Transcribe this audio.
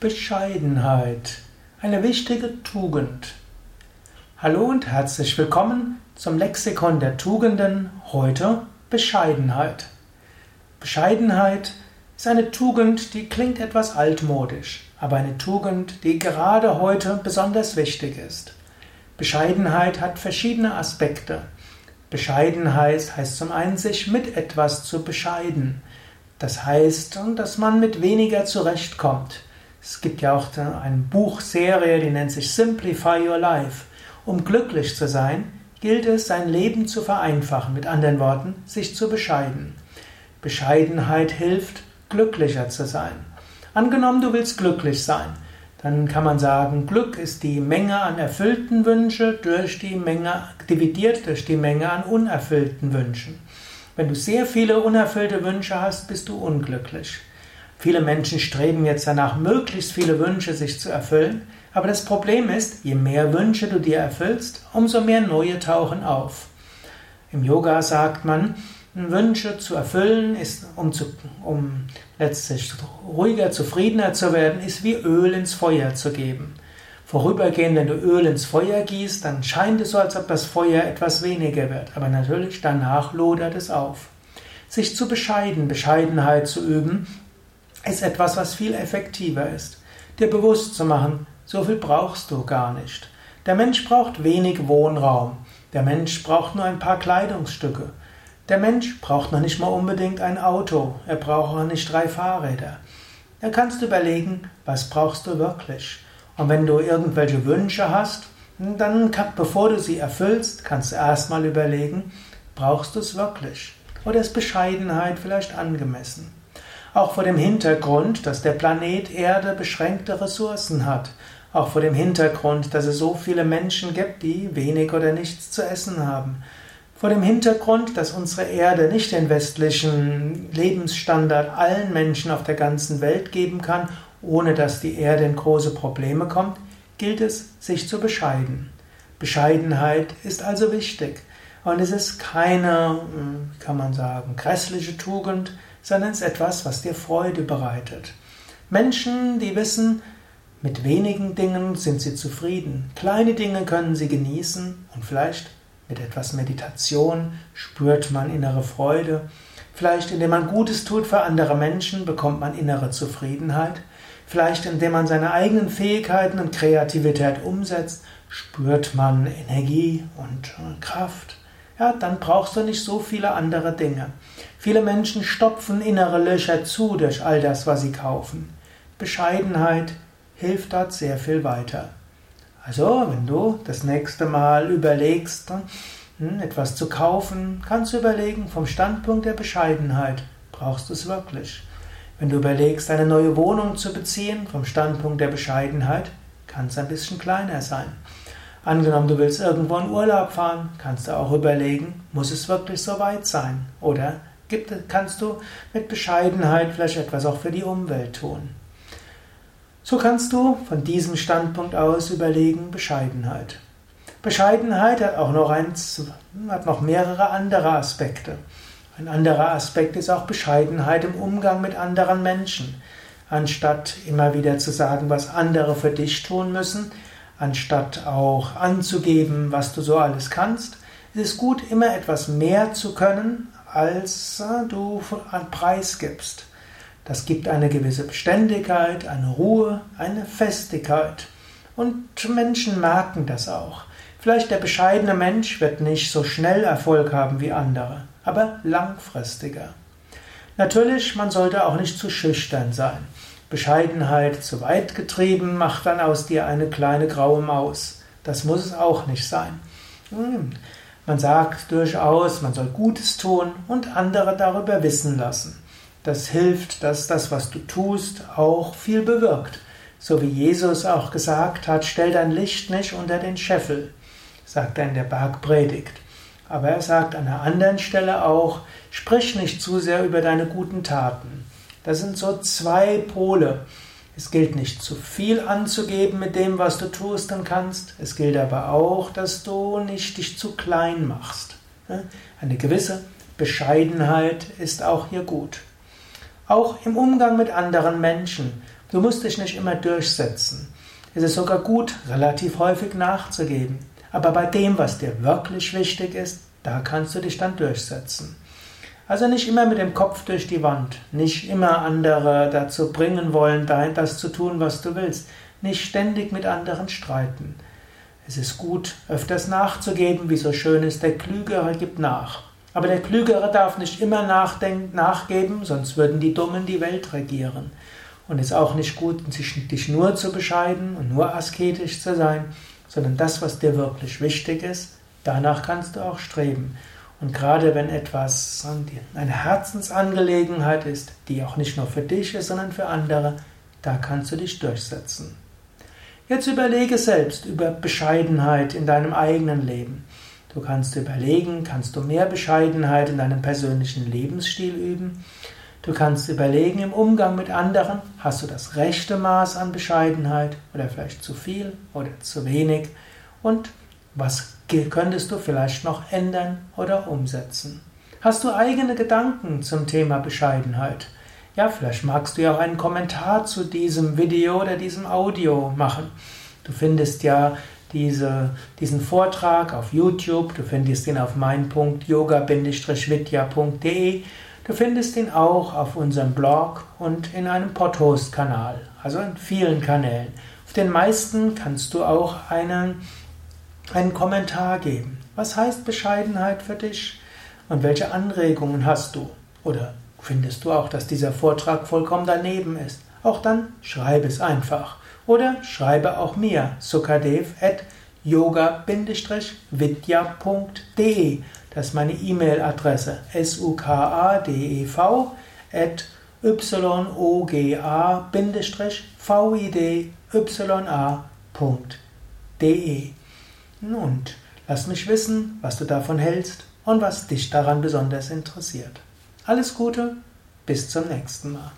Bescheidenheit, eine wichtige Tugend. Hallo und herzlich willkommen zum Lexikon der Tugenden, heute Bescheidenheit. Bescheidenheit ist eine Tugend, die klingt etwas altmodisch, aber eine Tugend, die gerade heute besonders wichtig ist. Bescheidenheit hat verschiedene Aspekte. Bescheidenheit heißt zum einen, sich mit etwas zu bescheiden. Das heißt, dass man mit weniger zurechtkommt. Es gibt ja auch eine Buchserie, die nennt sich Simplify Your Life. Um glücklich zu sein, gilt es, sein Leben zu vereinfachen, mit anderen Worten, sich zu bescheiden. Bescheidenheit hilft, glücklicher zu sein. Angenommen, du willst glücklich sein, dann kann man sagen, Glück ist die Menge an erfüllten Wünschen durch die Menge dividiert durch die Menge an unerfüllten Wünschen. Wenn du sehr viele unerfüllte Wünsche hast, bist du unglücklich. Viele Menschen streben jetzt danach, möglichst viele Wünsche sich zu erfüllen, aber das Problem ist, je mehr Wünsche du dir erfüllst, umso mehr neue tauchen auf. Im Yoga sagt man, Wünsche zu erfüllen, ist, um, zu, um letztlich ruhiger, zufriedener zu werden, ist wie Öl ins Feuer zu geben. Vorübergehend, wenn du Öl ins Feuer gießt, dann scheint es so, als ob das Feuer etwas weniger wird, aber natürlich danach lodert es auf. Sich zu bescheiden, Bescheidenheit zu üben, ist etwas, was viel effektiver ist. Dir bewusst zu machen, so viel brauchst du gar nicht. Der Mensch braucht wenig Wohnraum. Der Mensch braucht nur ein paar Kleidungsstücke. Der Mensch braucht noch nicht mal unbedingt ein Auto. Er braucht auch nicht drei Fahrräder. Da kannst du überlegen, was brauchst du wirklich. Und wenn du irgendwelche Wünsche hast, dann, bevor du sie erfüllst, kannst du erstmal überlegen, brauchst du es wirklich? Oder ist Bescheidenheit vielleicht angemessen? Auch vor dem Hintergrund, dass der Planet Erde beschränkte Ressourcen hat. Auch vor dem Hintergrund, dass es so viele Menschen gibt, die wenig oder nichts zu essen haben. Vor dem Hintergrund, dass unsere Erde nicht den westlichen Lebensstandard allen Menschen auf der ganzen Welt geben kann, ohne dass die Erde in große Probleme kommt, gilt es, sich zu bescheiden. Bescheidenheit ist also wichtig. Und es ist keine, hm, kann man sagen, grässliche Tugend, sondern es ist etwas, was dir Freude bereitet. Menschen, die wissen, mit wenigen Dingen sind sie zufrieden. Kleine Dinge können sie genießen und vielleicht mit etwas Meditation spürt man innere Freude. Vielleicht indem man Gutes tut für andere Menschen bekommt man innere Zufriedenheit. Vielleicht indem man seine eigenen Fähigkeiten und Kreativität umsetzt, spürt man Energie und äh, Kraft ja, dann brauchst du nicht so viele andere Dinge. Viele Menschen stopfen innere Löcher zu durch all das, was sie kaufen. Bescheidenheit hilft dort sehr viel weiter. Also, wenn du das nächste Mal überlegst, hm, etwas zu kaufen, kannst du überlegen, vom Standpunkt der Bescheidenheit, brauchst du es wirklich? Wenn du überlegst, eine neue Wohnung zu beziehen, vom Standpunkt der Bescheidenheit, kann es ein bisschen kleiner sein. Angenommen, du willst irgendwo in Urlaub fahren, kannst du auch überlegen, muss es wirklich so weit sein? Oder gibt, kannst du mit Bescheidenheit vielleicht etwas auch für die Umwelt tun? So kannst du von diesem Standpunkt aus überlegen, Bescheidenheit. Bescheidenheit hat auch noch, ein, hat noch mehrere andere Aspekte. Ein anderer Aspekt ist auch Bescheidenheit im Umgang mit anderen Menschen. Anstatt immer wieder zu sagen, was andere für dich tun müssen, anstatt auch anzugeben, was du so alles kannst, ist es gut, immer etwas mehr zu können, als du an Preis gibst. Das gibt eine gewisse Beständigkeit, eine Ruhe, eine Festigkeit. Und Menschen merken das auch. Vielleicht der bescheidene Mensch wird nicht so schnell Erfolg haben wie andere, aber langfristiger. Natürlich, man sollte auch nicht zu schüchtern sein. Bescheidenheit zu weit getrieben macht dann aus dir eine kleine graue Maus. Das muss es auch nicht sein. Man sagt durchaus, man soll Gutes tun und andere darüber wissen lassen. Das hilft, dass das, was du tust, auch viel bewirkt. So wie Jesus auch gesagt hat, stell dein Licht nicht unter den Scheffel, sagt er in der Bergpredigt. Aber er sagt an einer anderen Stelle auch, sprich nicht zu sehr über deine guten Taten. Das sind so zwei Pole. Es gilt nicht zu viel anzugeben mit dem, was du tust und kannst. Es gilt aber auch, dass du nicht dich zu klein machst. Eine gewisse Bescheidenheit ist auch hier gut. Auch im Umgang mit anderen Menschen Du musst dich nicht immer durchsetzen. Es ist sogar gut, relativ häufig nachzugeben. Aber bei dem, was dir wirklich wichtig ist, da kannst du dich dann durchsetzen. Also nicht immer mit dem Kopf durch die Wand, nicht immer andere dazu bringen wollen, das zu tun, was du willst, nicht ständig mit anderen streiten. Es ist gut, öfters nachzugeben, wie so schön ist, der Klügere gibt nach. Aber der Klügere darf nicht immer nachgeben, sonst würden die Dummen die Welt regieren. Und es ist auch nicht gut, dich nur zu bescheiden und nur asketisch zu sein, sondern das, was dir wirklich wichtig ist, danach kannst du auch streben. Und gerade wenn etwas eine Herzensangelegenheit ist, die auch nicht nur für dich ist, sondern für andere, da kannst du dich durchsetzen. Jetzt überlege selbst über Bescheidenheit in deinem eigenen Leben. Du kannst überlegen, kannst du mehr Bescheidenheit in deinem persönlichen Lebensstil üben? Du kannst überlegen im Umgang mit anderen, hast du das rechte Maß an Bescheidenheit oder vielleicht zu viel oder zu wenig? Und was könntest du vielleicht noch ändern oder umsetzen? Hast du eigene Gedanken zum Thema Bescheidenheit? Ja, vielleicht magst du ja auch einen Kommentar zu diesem Video oder diesem Audio machen. Du findest ja diese, diesen Vortrag auf YouTube, du findest ihn auf mein.yoga-vidya.de, du findest ihn auch auf unserem Blog und in einem Podhost-Kanal, also in vielen Kanälen. Auf den meisten kannst du auch einen einen Kommentar geben. Was heißt Bescheidenheit für dich? Und welche Anregungen hast du? Oder findest du auch, dass dieser Vortrag vollkommen daneben ist? Auch dann schreibe es einfach. Oder schreibe auch mir, sukadev at yoga-vidya.de. Das ist meine E-Mail-Adresse. s-u-k-a-d-e-v at yoga-vidya.de. Nun, lass mich wissen, was du davon hältst und was dich daran besonders interessiert. Alles Gute, bis zum nächsten Mal.